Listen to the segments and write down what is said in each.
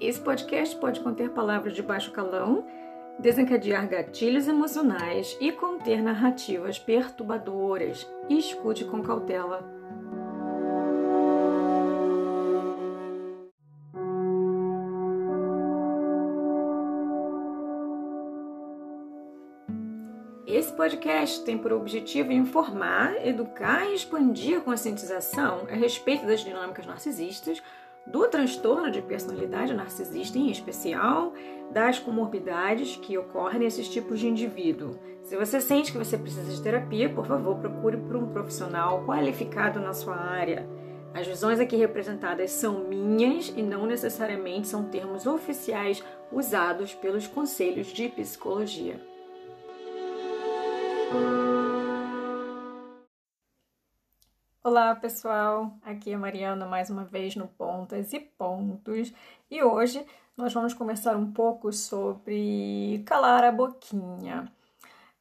Esse podcast pode conter palavras de baixo calão, desencadear gatilhos emocionais e conter narrativas perturbadoras. Escute com cautela. Esse podcast tem por objetivo informar, educar e expandir a conscientização a respeito das dinâmicas narcisistas do transtorno de personalidade narcisista em especial, das comorbidades que ocorrem nesses tipos de indivíduo. Se você sente que você precisa de terapia, por favor, procure por um profissional qualificado na sua área. As visões aqui representadas são minhas e não necessariamente são termos oficiais usados pelos conselhos de psicologia. Olá pessoal, aqui é Mariana mais uma vez no Pontas e Pontos e hoje nós vamos conversar um pouco sobre calar a boquinha.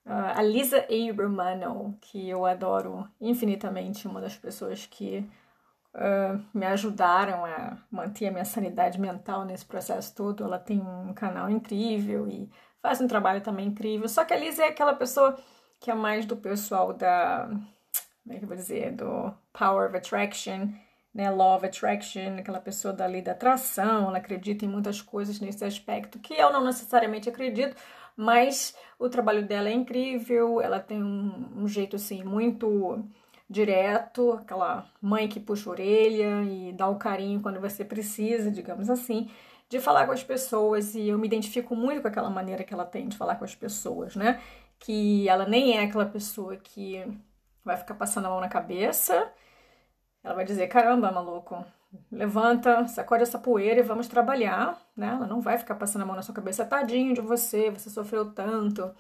Uh, a Lisa Abrumano, que eu adoro infinitamente, uma das pessoas que uh, me ajudaram a manter a minha sanidade mental nesse processo todo, ela tem um canal incrível e faz um trabalho também incrível. Só que a Lisa é aquela pessoa que é mais do pessoal da como é que eu vou dizer, do Power of Attraction, né, Law of Attraction, aquela pessoa da lei da atração, ela acredita em muitas coisas nesse aspecto, que eu não necessariamente acredito, mas o trabalho dela é incrível, ela tem um, um jeito assim muito direto, aquela mãe que puxa a orelha e dá o carinho quando você precisa, digamos assim, de falar com as pessoas, e eu me identifico muito com aquela maneira que ela tem de falar com as pessoas, né? Que ela nem é aquela pessoa que vai ficar passando a mão na cabeça. Ela vai dizer: caramba, maluco, levanta, sacode essa poeira e vamos trabalhar, né? Ela não vai ficar passando a mão na sua cabeça, tadinho de você, você sofreu tanto.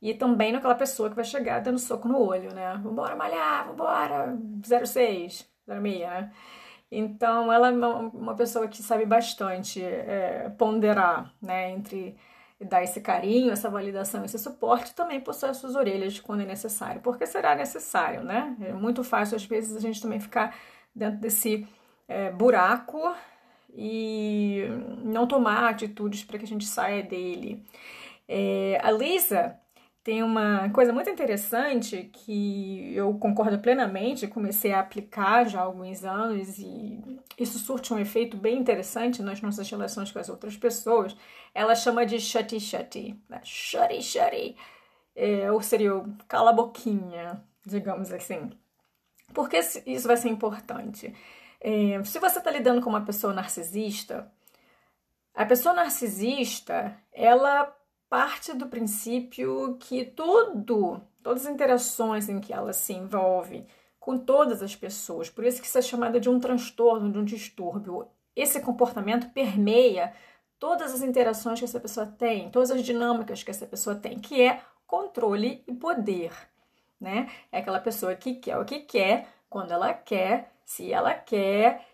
E também naquela pessoa que vai chegar dando soco no olho, né? Vambora malhar, vambora, 06, 06, né? Então, ela é uma pessoa que sabe bastante é, ponderar, né, entre dar esse carinho, essa validação, esse suporte, também possui as suas orelhas quando é necessário, porque será necessário, né? É muito fácil, às vezes, a gente também ficar dentro desse é, buraco e não tomar atitudes para que a gente saia dele. É, a Lisa tem uma coisa muito interessante que eu concordo plenamente, comecei a aplicar já há alguns anos e isso surte um efeito bem interessante nas nossas relações com as outras pessoas. Ela chama de shutty shutty, né? shutty é, ou seria o cala boquinha, digamos assim. Por que isso vai ser importante? É, se você está lidando com uma pessoa narcisista, a pessoa narcisista, ela parte do princípio que tudo, todas as interações em que ela se envolve com todas as pessoas, por isso que isso é chamado de um transtorno, de um distúrbio. Esse comportamento permeia todas as interações que essa pessoa tem, todas as dinâmicas que essa pessoa tem, que é controle e poder, né? É aquela pessoa que quer o que quer, quando ela quer, se ela quer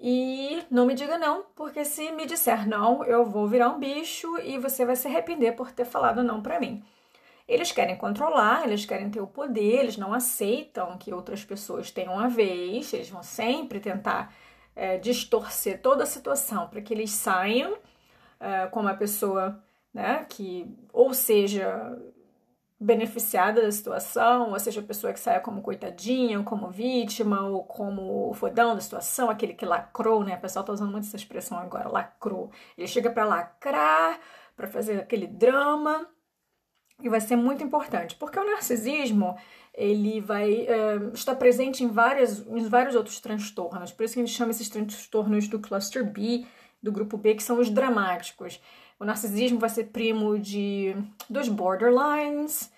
e não me diga não, porque se me disser não, eu vou virar um bicho e você vai se arrepender por ter falado não para mim. Eles querem controlar, eles querem ter o poder, eles não aceitam que outras pessoas tenham a vez, eles vão sempre tentar é, distorcer toda a situação para que eles saiam é, como a pessoa né, que, ou seja, beneficiada da situação, ou seja, a pessoa que saia como coitadinha, ou como vítima, ou como fodão da situação, aquele que lacrou, né? O pessoal tá usando muito essa expressão agora, lacrou. Ele chega para lacrar, para fazer aquele drama, e vai ser muito importante, porque o narcisismo ele vai uh, estar presente em, várias, em vários outros transtornos, por isso que a gente chama esses transtornos do cluster B, do grupo B, que são os dramáticos. O narcisismo vai ser primo de dos borderlines.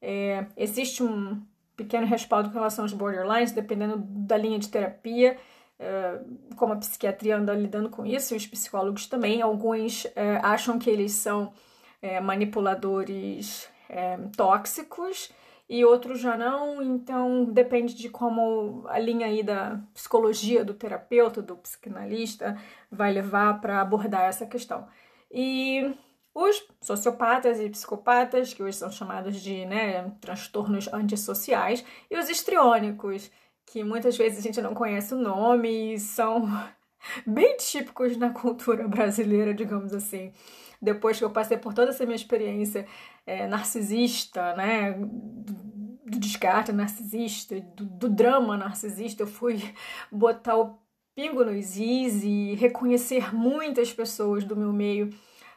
É, existe um pequeno respaldo com relação aos borderlines, dependendo da linha de terapia, é, como a psiquiatria anda lidando com isso, e os psicólogos também. Alguns é, acham que eles são é, manipuladores é, tóxicos e outros já não, então depende de como a linha aí da psicologia do terapeuta, do psicanalista vai levar para abordar essa questão. E os sociopatas e psicopatas, que hoje são chamados de né, transtornos antissociais, e os histriônicos, que muitas vezes a gente não conhece o nome e são bem típicos na cultura brasileira, digamos assim. Depois que eu passei por toda essa minha experiência é, narcisista, né, do descarte narcisista, do, do drama narcisista, eu fui botar o pingo nos is e reconhecer muitas pessoas do meu meio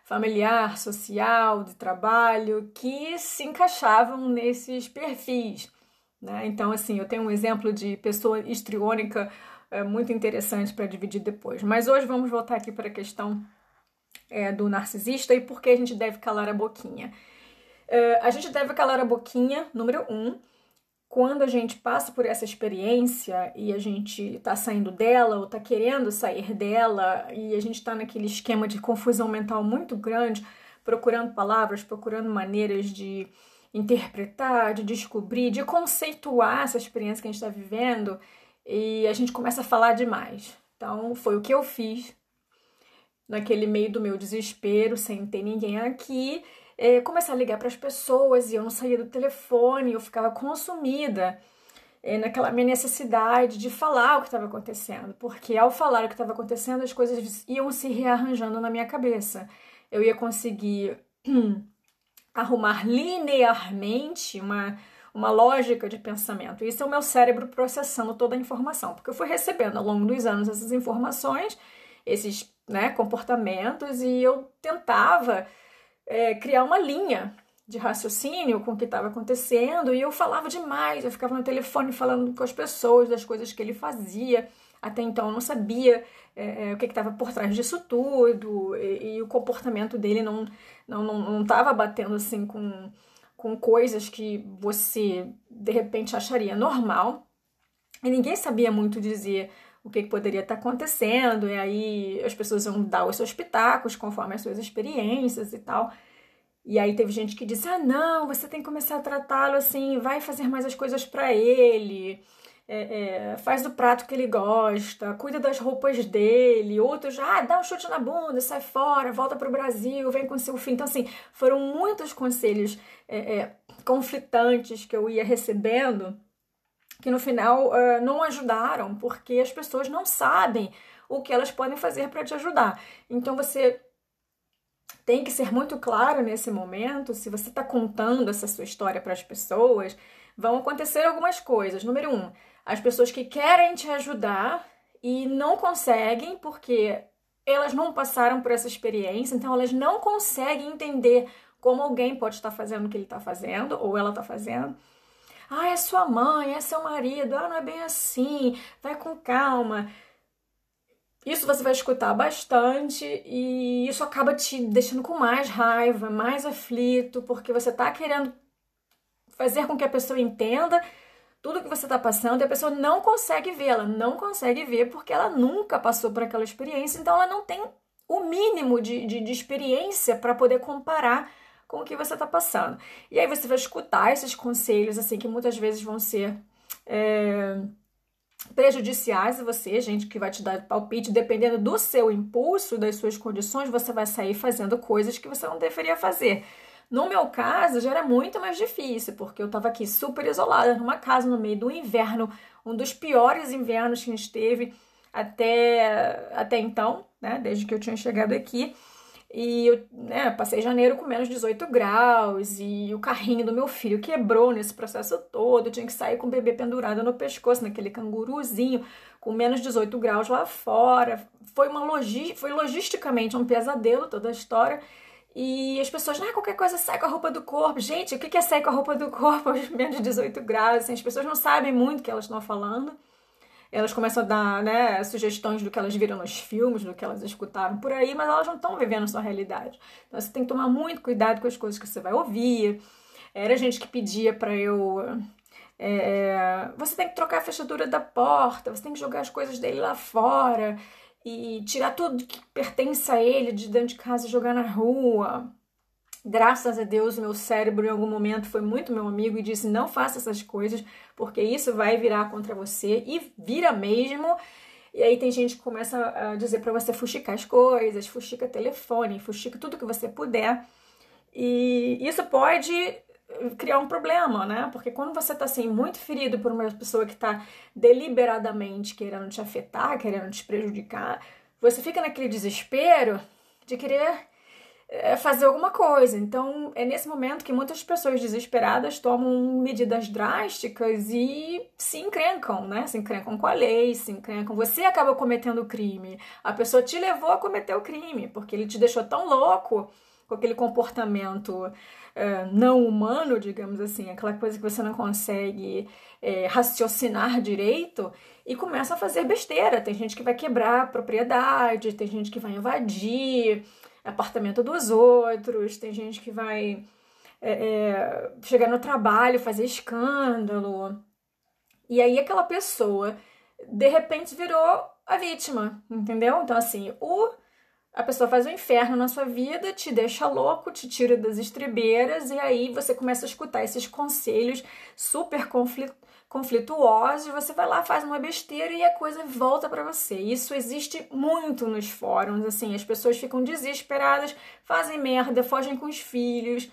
familiar, social, de trabalho, que se encaixavam nesses perfis. Né? Então, assim, eu tenho um exemplo de pessoa histriônica é, muito interessante para dividir depois. Mas hoje vamos voltar aqui para a questão é, do narcisista e por que a gente deve calar a boquinha. É, a gente deve calar a boquinha, número um, quando a gente passa por essa experiência e a gente está saindo dela ou está querendo sair dela e a gente está naquele esquema de confusão mental muito grande, procurando palavras, procurando maneiras de interpretar, de descobrir, de conceituar essa experiência que a gente está vivendo e a gente começa a falar demais. Então, foi o que eu fiz naquele meio do meu desespero, sem ter ninguém aqui é, começar a ligar para as pessoas e eu não saía do telefone, eu ficava consumida é, naquela minha necessidade de falar o que estava acontecendo, porque ao falar o que estava acontecendo, as coisas iam se rearranjando na minha cabeça. Eu ia conseguir arrumar linearmente uma, uma lógica de pensamento. Isso é o meu cérebro processando toda a informação, porque eu fui recebendo ao longo dos anos essas informações, esses né, comportamentos, e eu tentava é, criar uma linha de raciocínio com o que estava acontecendo e eu falava demais, eu ficava no telefone falando com as pessoas das coisas que ele fazia. Até então eu não sabia é, é o que estava por trás disso tudo e, e, o comportamento dele não não não estava batendo assim com, com coisas que você de repente acharia normal e ninguém sabia muito dizer o que, que poderia estar acontecendo, e aí as pessoas iam dar os seus pitacos conforme as suas experiências e tal. E aí teve gente que disse: ah, não, você tem que começar a tratá-lo assim, vai fazer mais as coisas para ele. É, é, faz o prato que ele gosta, cuida das roupas dele, outros, ah, dá um chute na bunda, sai fora, volta para o Brasil, vem com seu filho. Então, assim, foram muitos conselhos é, é conflitantes que eu ia recebendo que no final uh, não ajudaram, porque as pessoas não sabem o que elas podem fazer para te ajudar. Então você tem que ser muito claro nesse momento. Se você está contando essa sua história para as pessoas, vão acontecer algumas coisas. Número um, as pessoas que querem te ajudar e não conseguem porque elas não passaram por essa experiência, então elas não conseguem entender como alguém pode estar fazendo o que ele está fazendo ou ela está fazendo. Ah, é sua mãe, é seu marido. Ah, não é bem assim. Vai com calma. Isso você vai escutar bastante e isso acaba te deixando com mais raiva, mais aflito, porque você tá querendo fazer com que a pessoa entenda tudo que você está passando e a pessoa não consegue ver, ela não consegue ver porque ela nunca passou por aquela experiência, então ela não tem o mínimo de, de, de experiência para poder comparar com o que você está passando. E aí você vai escutar esses conselhos, assim, que muitas vezes vão ser é, prejudiciais a você, gente que vai te dar palpite, dependendo do seu impulso, das suas condições, você vai sair fazendo coisas que você não deveria fazer. No meu caso, já era muito mais difícil, porque eu estava aqui super isolada, numa casa no meio do inverno, um dos piores invernos que a gente teve até, até então, né? Desde que eu tinha chegado aqui. E eu né, passei janeiro com menos 18 graus e o carrinho do meu filho quebrou nesse processo todo. Eu tinha que sair com o bebê pendurado no pescoço, naquele canguruzinho, com menos 18 graus lá fora. Foi, uma logi foi logisticamente um pesadelo toda a história. E as pessoas, ah, qualquer coisa sai com a roupa do corpo. Gente, o que é sair com a roupa do corpo aos menos 18 graus? Assim, as pessoas não sabem muito o que elas estão falando elas começam a dar né, sugestões do que elas viram nos filmes, do que elas escutaram por aí, mas elas não estão vivendo sua realidade. Então você tem que tomar muito cuidado com as coisas que você vai ouvir. Era gente que pedia para eu. É, você tem que trocar a fechadura da porta, você tem que jogar as coisas dele lá fora e tirar tudo que pertence a ele de dentro de casa e jogar na rua. Graças a Deus, meu cérebro em algum momento foi muito meu amigo e disse: não faça essas coisas, porque isso vai virar contra você e vira mesmo. E aí tem gente que começa a dizer para você fuxicar as coisas, fuxica telefone, fuxica tudo que você puder. E isso pode criar um problema, né? Porque quando você tá assim muito ferido por uma pessoa que tá deliberadamente querendo te afetar, querendo te prejudicar, você fica naquele desespero de querer fazer alguma coisa. Então, é nesse momento que muitas pessoas desesperadas tomam medidas drásticas e se encrencam, né? Se encrencam com a lei, se encrencam. Você acaba cometendo o crime. A pessoa te levou a cometer o crime, porque ele te deixou tão louco com aquele comportamento é, não humano, digamos assim, aquela coisa que você não consegue é, raciocinar direito e começa a fazer besteira. Tem gente que vai quebrar a propriedade, tem gente que vai invadir apartamento dos outros, tem gente que vai é, é, chegar no trabalho, fazer escândalo. E aí aquela pessoa de repente virou a vítima, entendeu? Então, assim, o, a pessoa faz o um inferno na sua vida, te deixa louco, te tira das estribeiras, e aí você começa a escutar esses conselhos super conflitos conflituosos, você vai lá, faz uma besteira e a coisa volta para você. Isso existe muito nos fóruns, assim, as pessoas ficam desesperadas, fazem merda, fogem com os filhos,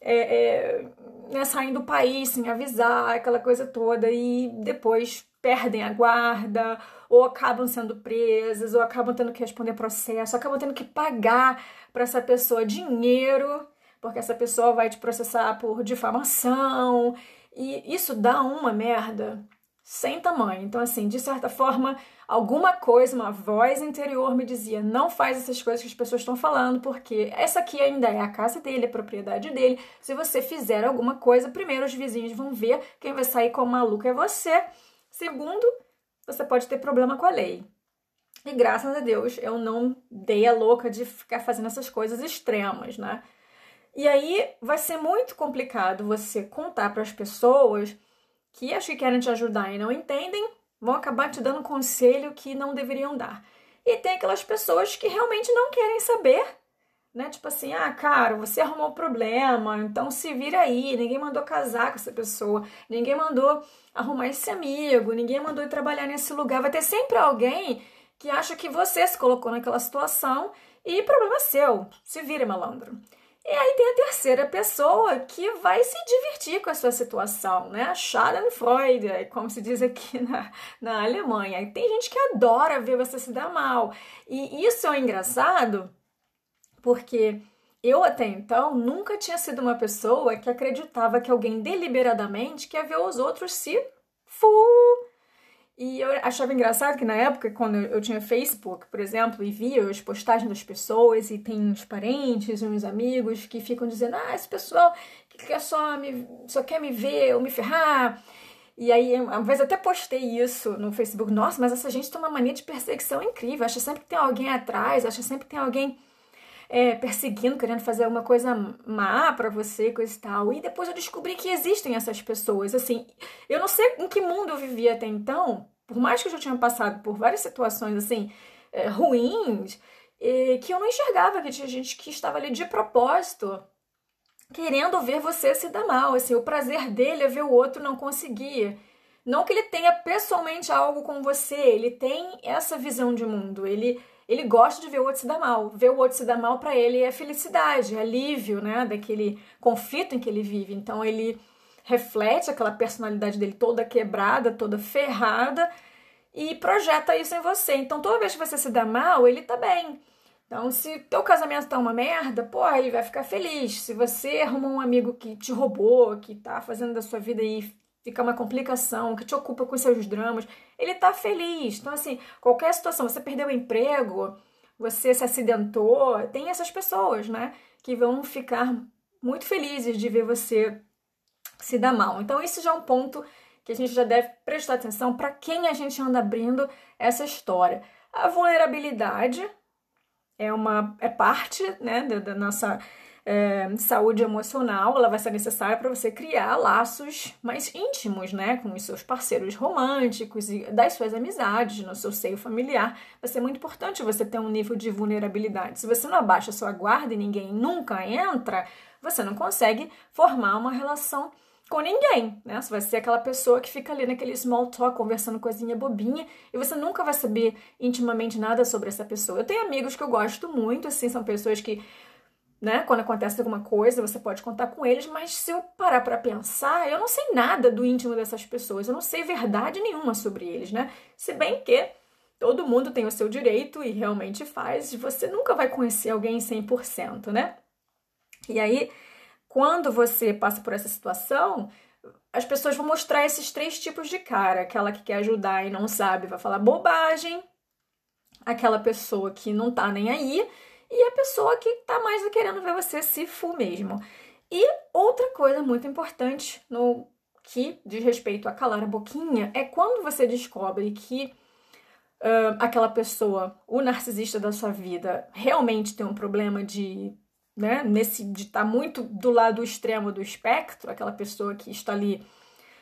é, é, né, saem do país sem avisar, aquela coisa toda, e depois perdem a guarda, ou acabam sendo presas, ou acabam tendo que responder processo, acabam tendo que pagar para essa pessoa dinheiro, porque essa pessoa vai te processar por difamação e isso dá uma merda sem tamanho. Então, assim, de certa forma, alguma coisa, uma voz interior me dizia: não faz essas coisas que as pessoas estão falando, porque essa aqui ainda é a casa dele, a propriedade dele. Se você fizer alguma coisa, primeiro os vizinhos vão ver, quem vai sair como maluco é você. Segundo, você pode ter problema com a lei. E graças a Deus eu não dei a louca de ficar fazendo essas coisas extremas, né? E aí vai ser muito complicado você contar para as pessoas que acham que querem te ajudar e não entendem, vão acabar te dando conselho que não deveriam dar. E tem aquelas pessoas que realmente não querem saber, né? Tipo assim, ah, cara, você arrumou problema, então se vira aí. Ninguém mandou casar com essa pessoa, ninguém mandou arrumar esse amigo, ninguém mandou ir trabalhar nesse lugar. Vai ter sempre alguém que acha que você se colocou naquela situação e problema seu. Se vira, malandro. E aí tem a terceira pessoa que vai se divertir com a sua situação, né? Schadenfreude, como se diz aqui na, na Alemanha. E tem gente que adora ver você se dar mal. E isso é engraçado porque eu até então nunca tinha sido uma pessoa que acreditava que alguém deliberadamente quer ver os outros se fu e eu achava engraçado que na época, quando eu tinha Facebook, por exemplo, e via as postagens das pessoas, e tem uns parentes, uns amigos que ficam dizendo: ah, esse pessoal que quer só, me, só quer me ver ou me ferrar. E aí, uma vez até postei isso no Facebook: nossa, mas essa gente tem uma mania de perseguição incrível, acha sempre que tem alguém atrás, acha sempre que tem alguém. É, perseguindo, querendo fazer alguma coisa má para você, coisa e tal. E depois eu descobri que existem essas pessoas. Assim, eu não sei em que mundo eu vivia até então, por mais que eu já tinha passado por várias situações assim é, ruins, é, que eu não enxergava que tinha gente que estava ali de propósito, querendo ver você se dar mal. Assim, o prazer dele é ver o outro não conseguir. Não que ele tenha pessoalmente algo com você, ele tem essa visão de mundo. Ele ele gosta de ver o outro se dar mal. Ver o outro se dar mal para ele é felicidade, é alívio, né, daquele conflito em que ele vive. Então ele reflete aquela personalidade dele toda quebrada, toda ferrada e projeta isso em você. Então, toda vez que você se dá mal, ele tá bem. Então, se teu casamento tá uma merda, porra, ele vai ficar feliz. Se você arrumou um amigo que te roubou, que tá fazendo da sua vida aí ficar uma complicação, que te ocupa com seus dramas, ele tá feliz. Então, assim, qualquer situação, você perdeu o emprego, você se acidentou, tem essas pessoas, né, que vão ficar muito felizes de ver você se dá mal. Então, isso já é um ponto que a gente já deve prestar atenção para quem a gente anda abrindo essa história. A vulnerabilidade é uma é parte né, da, da nossa é, saúde emocional, ela vai ser necessária para você criar laços mais íntimos, né, com os seus parceiros românticos e das suas amizades, no seu seio familiar. Vai ser muito importante você ter um nível de vulnerabilidade. Se você não abaixa a sua guarda e ninguém nunca entra, você não consegue formar uma relação com ninguém, né? Você vai ser aquela pessoa que fica ali naquele small talk, conversando coisinha bobinha, e você nunca vai saber intimamente nada sobre essa pessoa. Eu tenho amigos que eu gosto muito, assim, são pessoas que né? Quando acontece alguma coisa, você pode contar com eles, mas se eu parar para pensar, eu não sei nada do íntimo dessas pessoas, eu não sei verdade nenhuma sobre eles, né? Se bem que todo mundo tem o seu direito e realmente faz, você nunca vai conhecer alguém 100%, né? E aí, quando você passa por essa situação, as pessoas vão mostrar esses três tipos de cara: aquela que quer ajudar e não sabe, vai falar bobagem, aquela pessoa que não tá nem aí. E a pessoa que tá mais querendo ver você se fu mesmo. E outra coisa muito importante no que diz respeito a calar a boquinha é quando você descobre que uh, aquela pessoa, o narcisista da sua vida, realmente tem um problema de né, nesse de estar tá muito do lado extremo do espectro, aquela pessoa que está ali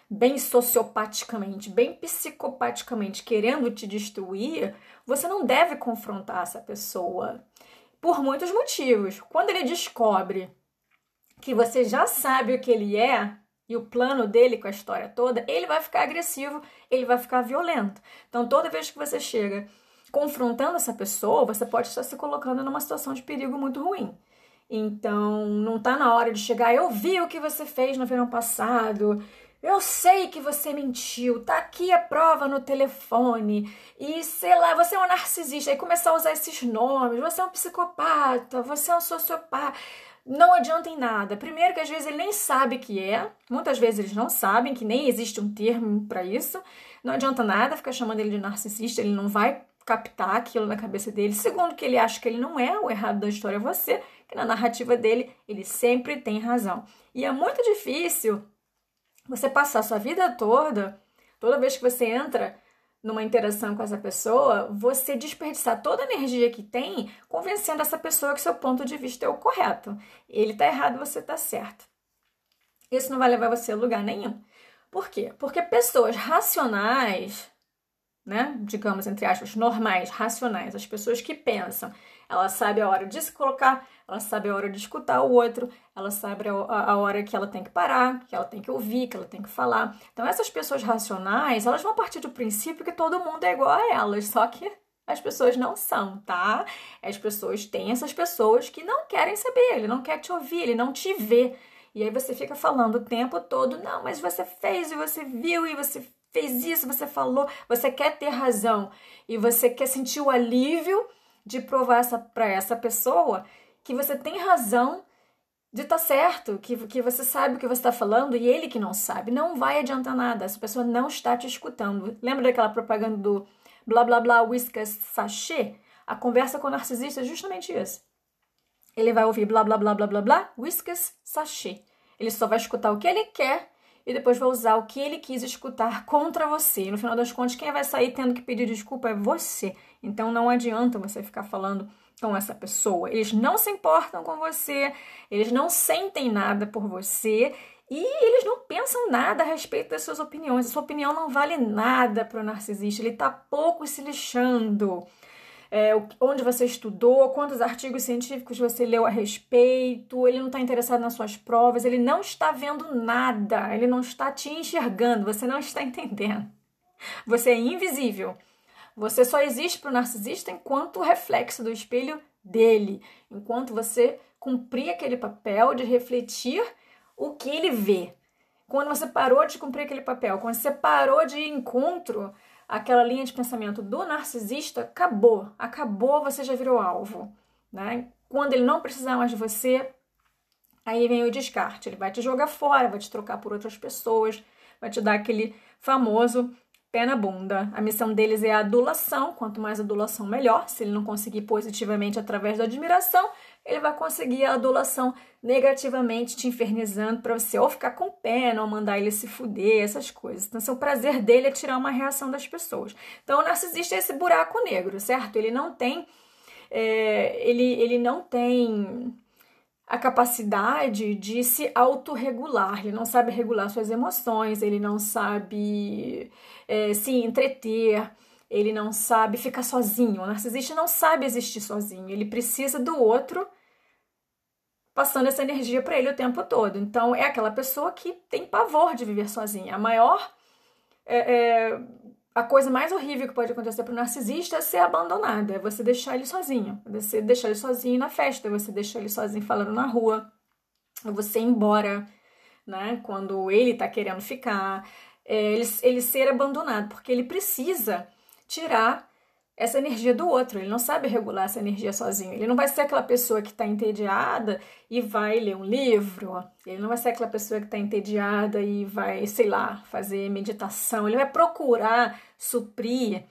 bem sociopaticamente, bem psicopaticamente querendo te destruir, você não deve confrontar essa pessoa por muitos motivos. Quando ele descobre que você já sabe o que ele é e o plano dele com a história toda, ele vai ficar agressivo, ele vai ficar violento. Então, toda vez que você chega confrontando essa pessoa, você pode estar se colocando numa situação de perigo muito ruim. Então, não está na hora de chegar, eu vi o que você fez no verão passado, eu sei que você mentiu, tá aqui a prova no telefone. E sei lá, você é um narcisista. E começar a usar esses nomes. Você é um psicopata, você é um sociopata. Não adianta em nada. Primeiro, que às vezes ele nem sabe que é. Muitas vezes eles não sabem que nem existe um termo para isso. Não adianta nada ficar chamando ele de narcisista. Ele não vai captar aquilo na cabeça dele. Segundo, que ele acha que ele não é o errado da história, é você. Que na narrativa dele, ele sempre tem razão. E é muito difícil você passar sua vida toda, toda vez que você entra numa interação com essa pessoa, você desperdiçar toda a energia que tem convencendo essa pessoa que seu ponto de vista é o correto. Ele tá errado, você tá certo. Isso não vai levar você a lugar nenhum. Por quê? Porque pessoas racionais, né, digamos entre aspas, normais, racionais, as pessoas que pensam, ela sabe a hora de se colocar, ela sabe a hora de escutar o outro, ela sabe a, a, hora que ela tem que parar, que ela tem que ouvir, que ela tem que falar. Então, essas pessoas racionais, elas vão partir do princípio que todo mundo é igual a elas, só que as pessoas não são, tá? As pessoas têm essas pessoas que não querem saber, ele não quer te ouvir, ele não te vê. E aí você fica falando o tempo todo, não, mas você fez e você viu e você fez isso, você falou, você quer ter razão e você quer sentir o alívio de provar essa, para essa pessoa que você tem razão de estar tá certo, que, que você sabe o que você está falando e ele que não sabe. Não vai adiantar nada, essa pessoa não está te escutando. Lembra daquela propaganda do blá blá blá whiskas sachê? A conversa com o narcisista é justamente isso. Ele vai ouvir blá blá blá blá blá blá whiskas sachê. Ele só vai escutar o que ele quer e depois vai usar o que ele quis escutar contra você. E no final das contas, quem vai sair tendo que pedir desculpa é você. Então não adianta você ficar falando com essa pessoa. Eles não se importam com você, eles não sentem nada por você e eles não pensam nada a respeito das suas opiniões. A sua opinião não vale nada para o narcisista, ele está pouco se lixando é, onde você estudou, quantos artigos científicos você leu a respeito, ele não está interessado nas suas provas, ele não está vendo nada, ele não está te enxergando, você não está entendendo. Você é invisível. Você só existe para o narcisista enquanto reflexo do espelho dele, enquanto você cumprir aquele papel de refletir o que ele vê. Quando você parou de cumprir aquele papel, quando você parou de encontro aquela linha de pensamento do narcisista, acabou. Acabou, você já virou alvo. Né? Quando ele não precisar mais de você, aí vem o descarte. Ele vai te jogar fora, vai te trocar por outras pessoas, vai te dar aquele famoso pé na bunda. A missão deles é a adulação, quanto mais adulação, melhor. Se ele não conseguir positivamente através da admiração, ele vai conseguir a adulação negativamente, te infernizando para você ou ficar com pena, ou mandar ele se fuder, essas coisas. Então, assim, o prazer dele é tirar uma reação das pessoas. Então, o narcisista é esse buraco negro, certo? Ele não tem. É, ele, ele não tem a capacidade de se autorregular, ele não sabe regular suas emoções, ele não sabe é, se entreter, ele não sabe ficar sozinho. O narcisista não sabe existir sozinho, ele precisa do outro passando essa energia para ele o tempo todo. Então, é aquela pessoa que tem pavor de viver sozinha. A maior. É, é, a coisa mais horrível que pode acontecer para o narcisista é ser abandonado, é você deixar ele sozinho, é você deixar ele sozinho na festa, é você deixar ele sozinho falando na rua, é você ir embora, né? Quando ele está querendo ficar, é ele, ele ser abandonado, porque ele precisa tirar essa energia do outro. Ele não sabe regular essa energia sozinho. Ele não vai ser aquela pessoa que está entediada e vai ler um livro. Ele não vai ser aquela pessoa que está entediada e vai, sei lá, fazer meditação. Ele vai procurar suprir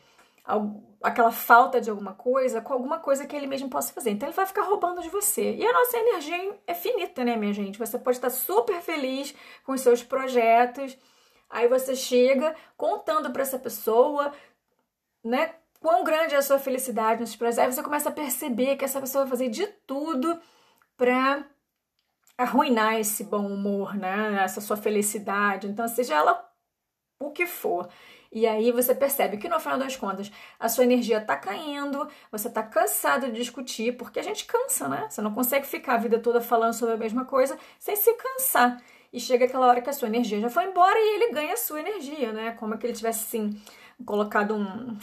aquela falta de alguma coisa com alguma coisa que ele mesmo possa fazer. Então ele vai ficar roubando de você. E a nossa energia é finita, né, minha gente? Você pode estar super feliz com os seus projetos. Aí você chega contando para essa pessoa, né? Quão grande é a sua felicidade nos projetos, você começa a perceber que essa pessoa vai fazer de tudo para arruinar esse bom humor, né? Essa sua felicidade. Então, seja ela o que for. E aí você percebe que no final das contas a sua energia tá caindo, você tá cansado de discutir, porque a gente cansa, né? Você não consegue ficar a vida toda falando sobre a mesma coisa sem se cansar. E chega aquela hora que a sua energia já foi embora e ele ganha a sua energia, né? Como que ele tivesse assim colocado um,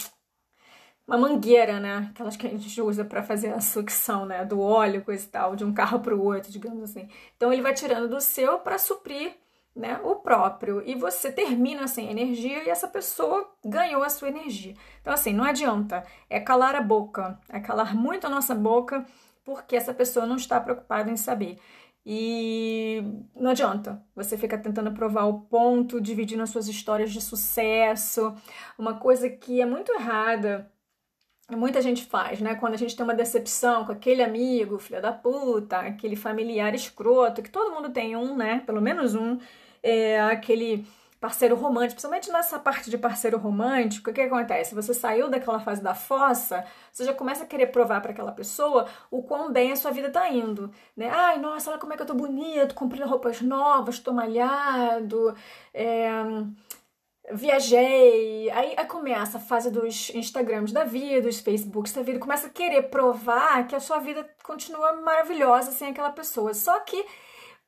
uma mangueira, né? Aquelas que a gente usa para fazer a sucção, né? Do óleo, coisa e tal, de um carro para o outro, digamos assim. Então ele vai tirando do seu para suprir, né? O próprio. E você termina sem energia e essa pessoa ganhou a sua energia. Então assim, não adianta. É calar a boca, é calar muito a nossa boca, porque essa pessoa não está preocupada em saber. E não adianta, você fica tentando provar o ponto, dividindo as suas histórias de sucesso. Uma coisa que é muito errada muita gente faz, né? Quando a gente tem uma decepção com aquele amigo, filho da puta, aquele familiar escroto, que todo mundo tem um, né? Pelo menos um, é aquele parceiro romântico, principalmente nessa parte de parceiro romântico, o que, que acontece? Você saiu daquela fase da fossa, você já começa a querer provar para aquela pessoa o quão bem a sua vida tá indo, né? Ai, nossa, olha como é que eu tô bonito, comprei roupas novas, tô malhado, é viajei. Aí, aí, começa a fase dos Instagrams da vida, dos Facebooks da vida, começa a querer provar que a sua vida continua maravilhosa sem aquela pessoa. Só que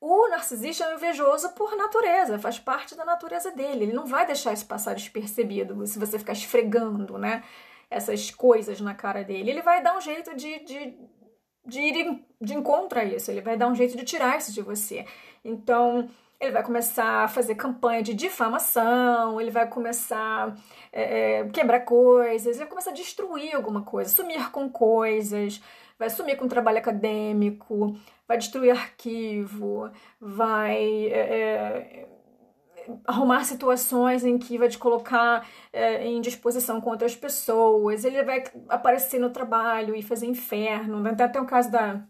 o narcisista é invejoso por natureza, faz parte da natureza dele. Ele não vai deixar isso passar despercebido se você ficar esfregando, né? Essas coisas na cara dele. Ele vai dar um jeito de, de, de ir de encontro a isso, ele vai dar um jeito de tirar isso de você. Então ele vai começar a fazer campanha de difamação, ele vai começar a é, é, quebrar coisas, ele vai começar a destruir alguma coisa, sumir com coisas, vai sumir com trabalho acadêmico, vai destruir arquivo, vai é, é, arrumar situações em que vai te colocar é, em disposição com outras pessoas, ele vai aparecer no trabalho e fazer inferno. Tem até o caso da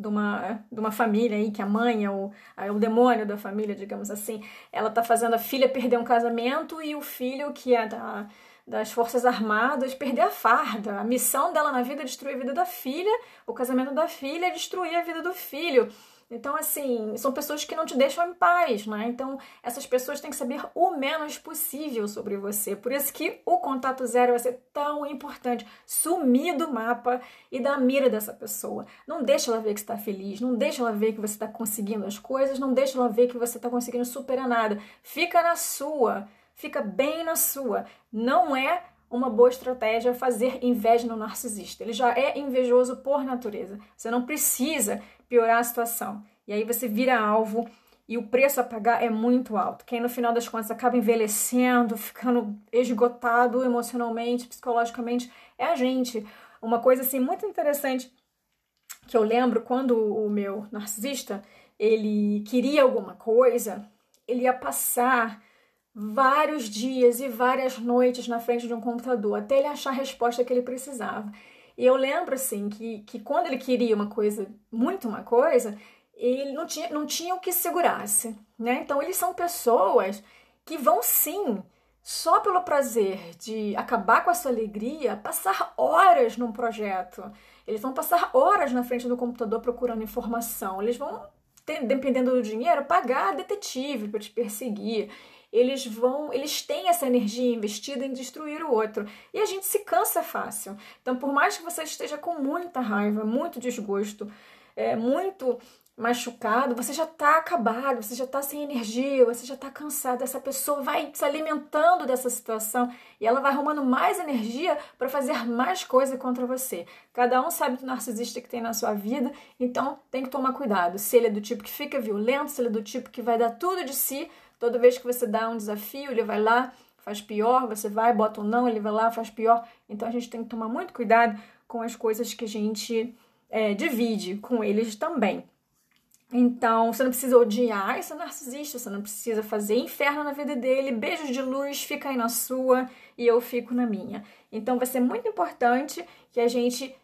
de uma, de uma família aí, que a mãe é o, é o demônio da família, digamos assim, ela tá fazendo a filha perder um casamento e o filho, que é da, das Forças Armadas, perder a farda. A missão dela na vida é destruir a vida da filha, o casamento da filha é destruir a vida do filho. Então, assim, são pessoas que não te deixam em paz, né? Então, essas pessoas têm que saber o menos possível sobre você. Por isso que o contato zero vai ser tão importante. Sumir do mapa e da mira dessa pessoa. Não deixa ela ver que está feliz, não deixa ela ver que você está conseguindo as coisas, não deixa ela ver que você está conseguindo superar nada. Fica na sua, fica bem na sua. Não é uma boa estratégia fazer inveja no narcisista. Ele já é invejoso por natureza. Você não precisa piorar a situação. E aí você vira alvo e o preço a pagar é muito alto. Quem no final das contas acaba envelhecendo, ficando esgotado emocionalmente, psicologicamente, é a gente. Uma coisa assim muito interessante que eu lembro quando o meu narcisista, ele queria alguma coisa, ele ia passar vários dias e várias noites na frente de um computador até ele achar a resposta que ele precisava. E eu lembro, assim, que, que quando ele queria uma coisa, muito uma coisa, ele não tinha, não tinha o que segurasse, né? Então, eles são pessoas que vão, sim, só pelo prazer de acabar com a sua alegria, passar horas num projeto. Eles vão passar horas na frente do computador procurando informação. Eles vão, dependendo do dinheiro, pagar detetive para te perseguir eles vão, eles têm essa energia investida em destruir o outro. E a gente se cansa fácil. Então, por mais que você esteja com muita raiva, muito desgosto, é, muito machucado, você já tá acabado, você já tá sem energia, você já tá cansado. Essa pessoa vai se alimentando dessa situação e ela vai arrumando mais energia para fazer mais coisa contra você. Cada um sabe do narcisista que tem na sua vida, então tem que tomar cuidado. Se ele é do tipo que fica violento, se ele é do tipo que vai dar tudo de si, toda vez que você dá um desafio, ele vai lá, faz pior, você vai, bota um não, ele vai lá, faz pior. Então a gente tem que tomar muito cuidado com as coisas que a gente é, divide com eles também. Então, você não precisa odiar esse narcisista, você não precisa fazer inferno na vida dele, beijos de luz, fica aí na sua e eu fico na minha. Então, vai ser muito importante que a gente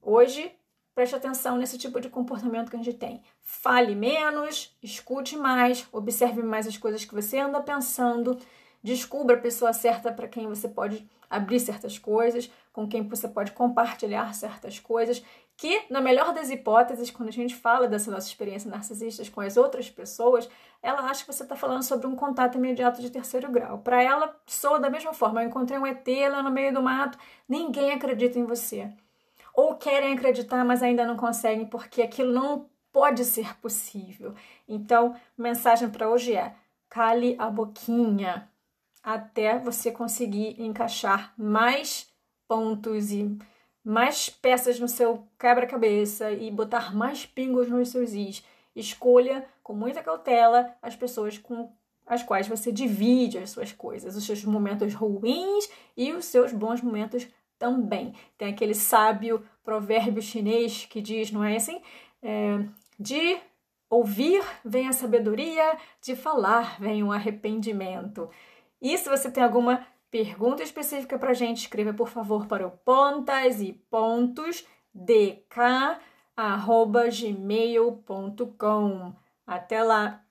hoje preste atenção nesse tipo de comportamento que a gente tem. Fale menos, escute mais, observe mais as coisas que você anda pensando, descubra a pessoa certa para quem você pode abrir certas coisas, com quem você pode compartilhar certas coisas que, na melhor das hipóteses, quando a gente fala dessa nossa experiência narcisista com as outras pessoas, ela acha que você está falando sobre um contato imediato de terceiro grau. Para ela, soa da mesma forma. Eu encontrei um ET lá no meio do mato, ninguém acredita em você. Ou querem acreditar, mas ainda não conseguem, porque aquilo não pode ser possível. Então, mensagem para hoje é: cale a boquinha até você conseguir encaixar mais pontos e mais peças no seu quebra-cabeça e botar mais pingos nos seus is. Escolha com muita cautela as pessoas com as quais você divide as suas coisas, os seus momentos ruins e os seus bons momentos também. Tem aquele sábio provérbio chinês que diz, não é assim? É, de ouvir vem a sabedoria, de falar vem o arrependimento. E se você tem alguma pergunta específica para a gente, escreva por favor para o pontas e pontos dk@gmail.com. Até lá!